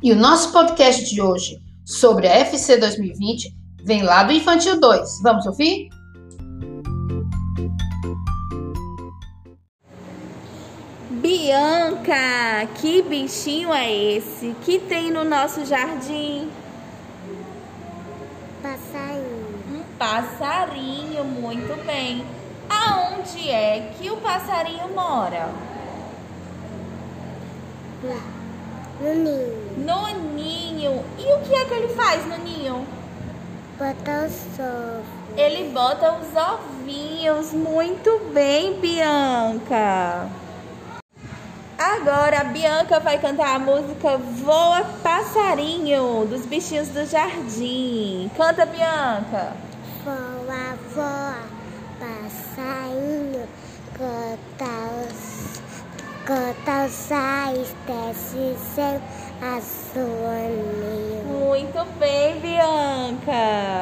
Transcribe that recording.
E o nosso podcast de hoje sobre a FC 2020 vem lá do Infantil 2. Vamos ouvir? Bianca, que bichinho é esse que tem no nosso jardim? Passarinho. Um passarinho, muito bem. Aonde é que o passarinho mora? No ninho. No ninho. E o que é que ele faz no ninho? Bota o sol. Ele bota os ovinhos. Muito bem, Bianca. Agora a Bianca vai cantar a música Voa Passarinho dos bichinhos do jardim. Canta, Bianca. Voa, voa, passarinho. Canta os, canta os ais, desce céu azul. Muito bem, Bianca.